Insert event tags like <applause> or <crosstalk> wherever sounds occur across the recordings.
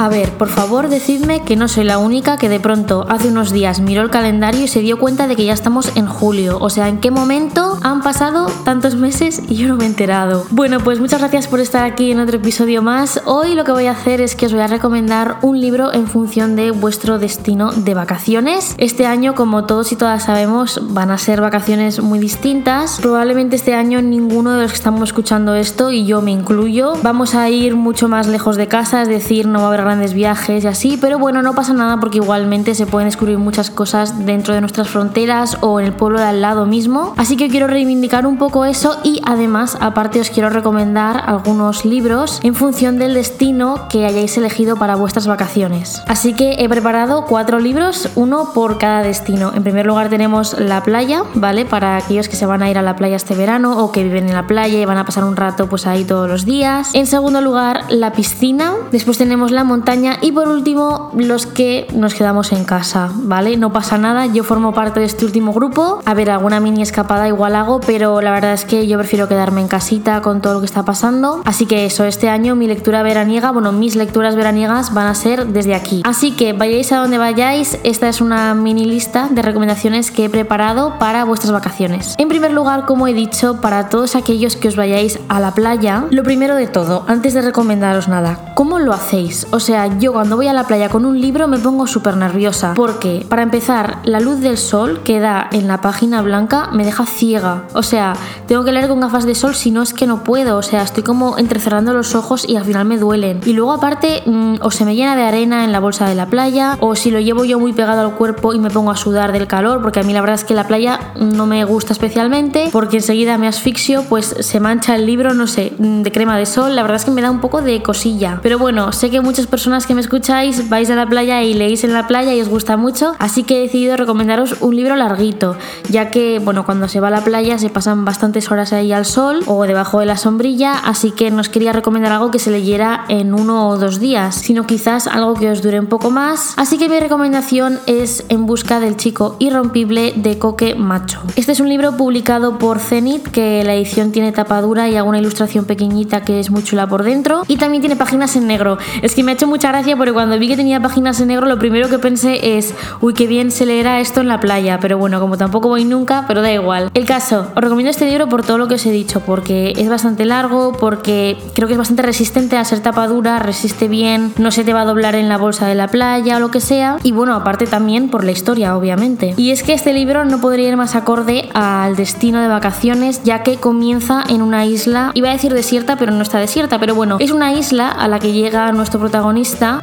A ver, por favor, decidme que no soy la única que de pronto hace unos días miró el calendario y se dio cuenta de que ya estamos en julio. O sea, ¿en qué momento han pasado tantos meses y yo no me he enterado? Bueno, pues muchas gracias por estar aquí en otro episodio más. Hoy lo que voy a hacer es que os voy a recomendar un libro en función de vuestro destino de vacaciones. Este año, como todos y todas sabemos, van a ser vacaciones muy distintas. Probablemente este año ninguno de los que estamos escuchando esto, y yo me incluyo, vamos a ir mucho más lejos de casa, es decir, no va a haber grandes viajes y así, pero bueno, no pasa nada porque igualmente se pueden descubrir muchas cosas dentro de nuestras fronteras o en el pueblo de al lado mismo. Así que quiero reivindicar un poco eso y además, aparte, os quiero recomendar algunos libros en función del destino que hayáis elegido para vuestras vacaciones. Así que he preparado cuatro libros, uno por cada destino. En primer lugar tenemos la playa, ¿vale? Para aquellos que se van a ir a la playa este verano o que viven en la playa y van a pasar un rato pues ahí todos los días. En segundo lugar, la piscina. Después tenemos la montaña y por último los que nos quedamos en casa, ¿vale? No pasa nada, yo formo parte de este último grupo. A ver, alguna mini escapada igual hago, pero la verdad es que yo prefiero quedarme en casita con todo lo que está pasando. Así que eso, este año mi lectura veraniega, bueno, mis lecturas veraniegas van a ser desde aquí. Así que vayáis a donde vayáis, esta es una mini lista de recomendaciones que he preparado para vuestras vacaciones. En primer lugar, como he dicho, para todos aquellos que os vayáis a la playa, lo primero de todo, antes de recomendaros nada, ¿cómo lo hacéis? O sea, yo cuando voy a la playa con un libro me pongo súper nerviosa. Porque, para empezar, la luz del sol que da en la página blanca me deja ciega. O sea, tengo que leer con gafas de sol si no es que no puedo. O sea, estoy como entrecerrando los ojos y al final me duelen. Y luego, aparte, mm, o se me llena de arena en la bolsa de la playa, o si lo llevo yo muy pegado al cuerpo y me pongo a sudar del calor, porque a mí la verdad es que la playa no me gusta especialmente, porque enseguida me asfixio, pues se mancha el libro, no sé, mm, de crema de sol. La verdad es que me da un poco de cosilla. Pero bueno, sé que muchas personas que me escucháis vais a la playa y leéis en la playa y os gusta mucho, así que he decidido recomendaros un libro larguito, ya que, bueno, cuando se va a la playa se pasan bastantes horas ahí al sol o debajo de la sombrilla, así que no os quería recomendar algo que se leyera en uno o dos días, sino quizás algo que os dure un poco más. Así que mi recomendación es En busca del chico irrompible de Coque Macho. Este es un libro publicado por Zenith, que la edición tiene tapadura y alguna ilustración pequeñita que es muy chula por dentro, y también tiene páginas en negro. Es que me hecho mucha gracia porque cuando vi que tenía páginas en negro, lo primero que pensé es, uy, qué bien se leerá esto en la playa. Pero bueno, como tampoco voy nunca, pero da igual. El caso, os recomiendo este libro por todo lo que os he dicho, porque es bastante largo, porque creo que es bastante resistente a ser tapadura, resiste bien, no se te va a doblar en la bolsa de la playa o lo que sea. Y bueno, aparte también por la historia, obviamente. Y es que este libro no podría ir más acorde al destino de vacaciones, ya que comienza en una isla, iba a decir desierta, pero no está desierta, pero bueno, es una isla a la que llega nuestro protagonista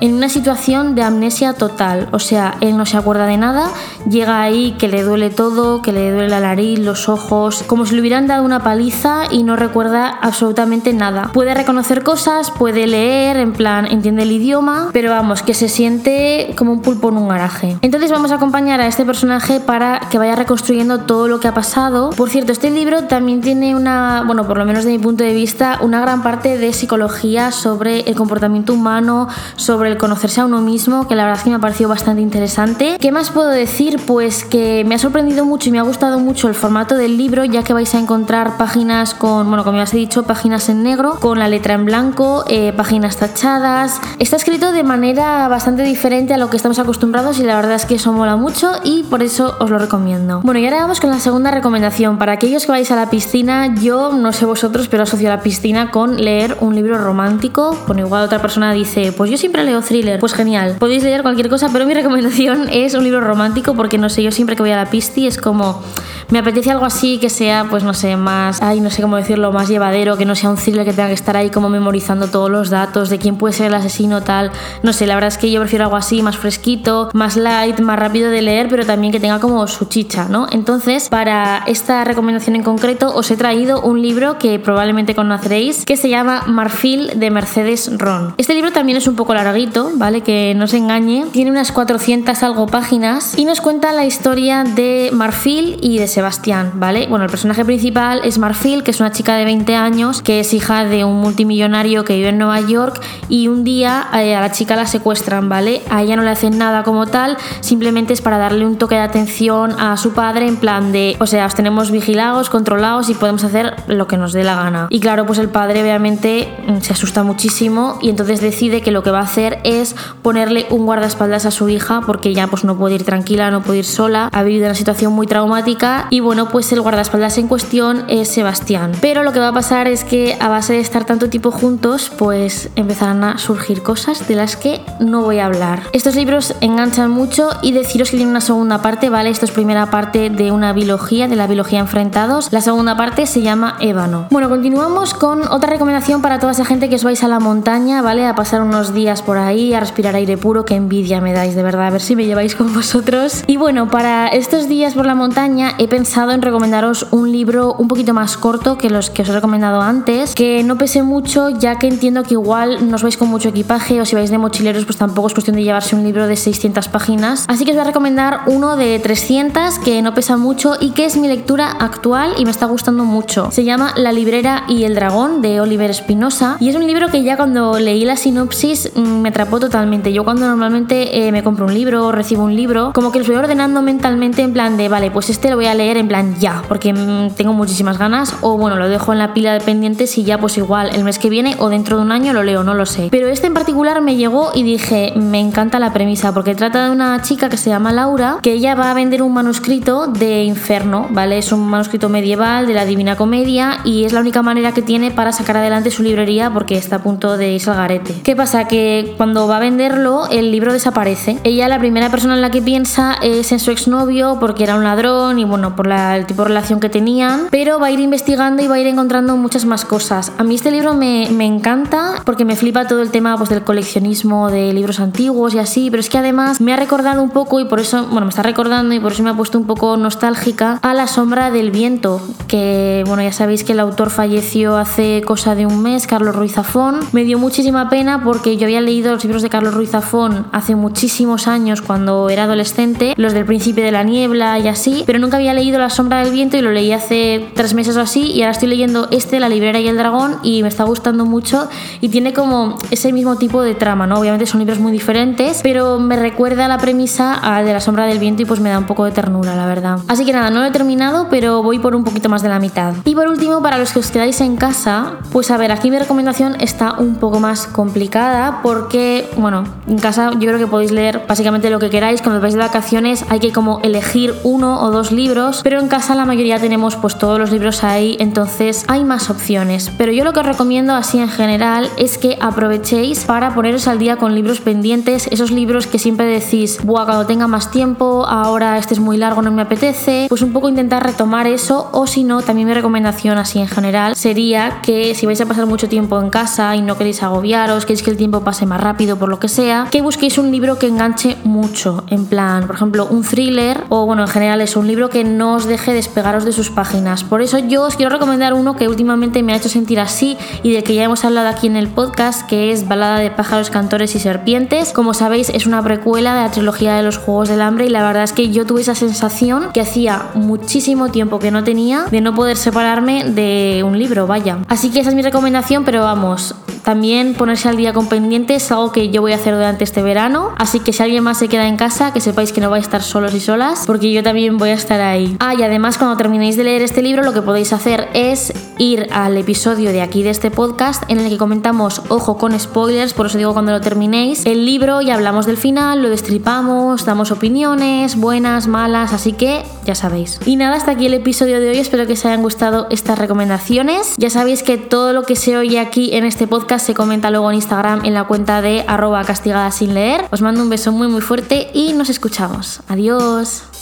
en una situación de amnesia total. O sea, él no se acuerda de nada, llega ahí que le duele todo, que le duele la nariz, los ojos, como si le hubieran dado una paliza y no recuerda absolutamente nada. Puede reconocer cosas, puede leer, en plan, entiende el idioma, pero vamos, que se siente como un pulpo en un garaje. Entonces vamos a acompañar a este personaje para que vaya reconstruyendo todo lo que ha pasado. Por cierto, este libro también tiene una, bueno, por lo menos de mi punto de vista, una gran parte de psicología sobre el comportamiento humano, sobre el conocerse a uno mismo, que la verdad es que me ha parecido bastante interesante. ¿Qué más puedo decir? Pues que me ha sorprendido mucho y me ha gustado mucho el formato del libro, ya que vais a encontrar páginas con, bueno, como ya os he dicho, páginas en negro, con la letra en blanco, eh, páginas tachadas. Está escrito de manera bastante diferente a lo que estamos acostumbrados y la verdad es que eso mola mucho y por eso os lo recomiendo. Bueno, y ahora vamos con la segunda recomendación. Para aquellos que vais a la piscina, yo no sé vosotros, pero asocio la piscina con leer un libro romántico. Bueno, igual otra persona dice, pues yo yo siempre leo thriller. Pues genial. Podéis leer cualquier cosa, pero mi recomendación <laughs> es un libro romántico porque no sé, yo siempre que voy a la pisti es como me apetece algo así que sea, pues no sé, más, ay, no sé cómo decirlo, más llevadero, que no sea un thriller que tenga que estar ahí como memorizando todos los datos de quién puede ser el asesino tal. No sé, la verdad es que yo prefiero algo así, más fresquito, más light, más rápido de leer, pero también que tenga como su chicha, ¿no? Entonces, para esta recomendación en concreto, os he traído un libro que probablemente conoceréis, que se llama Marfil de Mercedes Ron. Este libro también es un poco larguito, ¿vale? Que no se engañe. Tiene unas 400 algo páginas y nos cuenta la historia de Marfil y de Sebastián, ¿vale? Bueno, el personaje principal es Marfil, que es una chica de 20 años, que es hija de un multimillonario que vive en Nueva York y un día eh, a la chica la secuestran, ¿vale? A ella no le hacen nada como tal, simplemente es para darle un toque de atención a su padre en plan de, o sea, os tenemos vigilados, controlados y podemos hacer lo que nos dé la gana. Y claro, pues el padre obviamente mm, se asusta muchísimo y entonces decide que lo que va a hacer es ponerle un guardaespaldas a su hija porque ya pues no puede ir tranquila, no puede ir sola, ha vivido una situación muy traumática y bueno, pues el guardaespaldas en cuestión es Sebastián. Pero lo que va a pasar es que a base de estar tanto tiempo juntos, pues empezarán a surgir cosas de las que no voy a hablar. Estos libros enganchan mucho y deciros que tiene una segunda parte, ¿vale? Esto es primera parte de una biología, de la biología enfrentados. La segunda parte se llama Ébano. Bueno, continuamos con otra recomendación para toda esa gente que os vais a la montaña, ¿vale? A pasar unos días por ahí, a respirar aire puro, que envidia me dais, de verdad, a ver si me lleváis con vosotros. Y bueno, para estos días por la montaña he pensado en recomendaros un libro un poquito más corto que los que os he recomendado antes, que no pese mucho, ya que entiendo que igual no os vais con mucho equipaje o si vais de mochileros, pues tampoco es cuestión de llevarse un libro de 600 páginas. Así que os voy a recomendar uno de 300 que no pesa mucho y que es mi lectura actual y me está gustando mucho. Se llama La librera y el dragón de Oliver Espinosa y es un libro que ya cuando leí la sinopsis mm, me atrapó totalmente. Yo cuando normalmente eh, me compro un libro o recibo un libro, como que lo voy ordenando mentalmente en plan de, vale, pues este lo voy a leer en plan ya, porque mm, tengo muchísimas ganas o bueno, lo dejo en la pila de pendientes y ya pues igual el mes que viene o dentro de un año lo leo, no lo sé. Pero este en particular me llegó y dije, me encanta la premisa porque trata de una chica que se llama Laura, que ella va a vender un manuscrito de Inferno, ¿vale? Es un manuscrito medieval de la Divina Comedia y es la única manera que tiene para sacar adelante su librería porque está a punto de irse al garete. ¿Qué pasa? Que cuando va a venderlo, el libro desaparece. Ella, la primera persona en la que piensa es en su exnovio porque era un ladrón y bueno, por el tipo de relación que tenían, pero va a ir investigando y va a ir encontrando muchas más cosas. A mí este libro me, me encanta porque me flipa todo el tema pues, del coleccionismo de libros antiguos y así, pero es que además me ha recordado un poco y por eso, bueno, me está recordando y por eso me ha puesto un poco nostálgica a La sombra del viento, que bueno, ya sabéis que el autor falleció hace cosa de un mes, Carlos Ruiz Zafón. Me dio muchísima pena porque yo había leído los libros de Carlos Ruiz Zafón hace muchísimos años cuando era adolescente, los del Príncipe de la Niebla y así, pero nunca había leído La sombra del viento y lo leí hace tres meses o así y ahora estoy leyendo este, La librera y el dragón y me está gustando mucho y tiene como ese mismo tipo de trama, ¿no? Obviamente son libros muy diferentes, pero me recuerda la premisa al de La sombra del viento y pues me da un poco de ternura, la verdad. Así que nada, no lo he terminado, pero voy por un poquito más de la mitad. Y por último, para los que os quedáis en casa, pues a ver, aquí mi recomendación está un poco más complicada porque, bueno, en casa yo creo que podéis leer básicamente lo que queráis. Cuando vais de vacaciones hay que como elegir uno o dos libros, pero en casa la mayoría tenemos pues todos los libros ahí, entonces hay más opciones. Pero yo lo que os recomiendo así en general es que aprovechéis para poneros al día con libros pendientes, esos libros que siempre decís, buah, cuando tenga más tiempo, ahora este es muy largo, no me apetece, pues un poco intentar retomar eso o si no, también mi recomendación así en general sería que si vais a pasar mucho tiempo en casa y no queréis agobiaros, queréis que el tiempo pase más rápido por lo que sea, que busquéis un libro que enganche mucho, en plan, por ejemplo, un thriller o bueno, en general es un libro que no os deje despegaros de sus páginas. Por eso yo os quiero recomendar uno que últimamente me ha hecho sentir así y del que ya hemos hablado aquí en el podcast, que es Balada de pájaros, cantores y serpientes. Como sabéis, es una precuela de la trilogía de los Juegos del Hambre y la verdad es que yo tuve esa sensación que hacía muchísimo tiempo que no tenía de no poder separarme de un libro, vaya. Así que esa es mi recomendación, pero vamos, también ponerse al día con pendientes es algo que yo voy a hacer durante este verano. Así que si alguien más se queda en casa, que sepáis que no vais a estar solos y solas, porque yo también voy a estar ahí. Ah, y además cuando terminéis de leer este libro, lo que podéis hacer es ir al episodio de aquí de este podcast en el que comentamos, ojo con spoilers, por eso digo cuando lo terminéis, el libro y hablamos del final, lo destripamos, damos opiniones, buenas, malas, así que ya sabéis. Y nada, hasta aquí el episodio de hoy, espero que os hayan gustado estas recomendaciones. Ya sabéis que todo lo que se oye aquí en este se comenta luego en Instagram en la cuenta de arroba castigada sin leer. Os mando un beso muy muy fuerte y nos escuchamos. Adiós.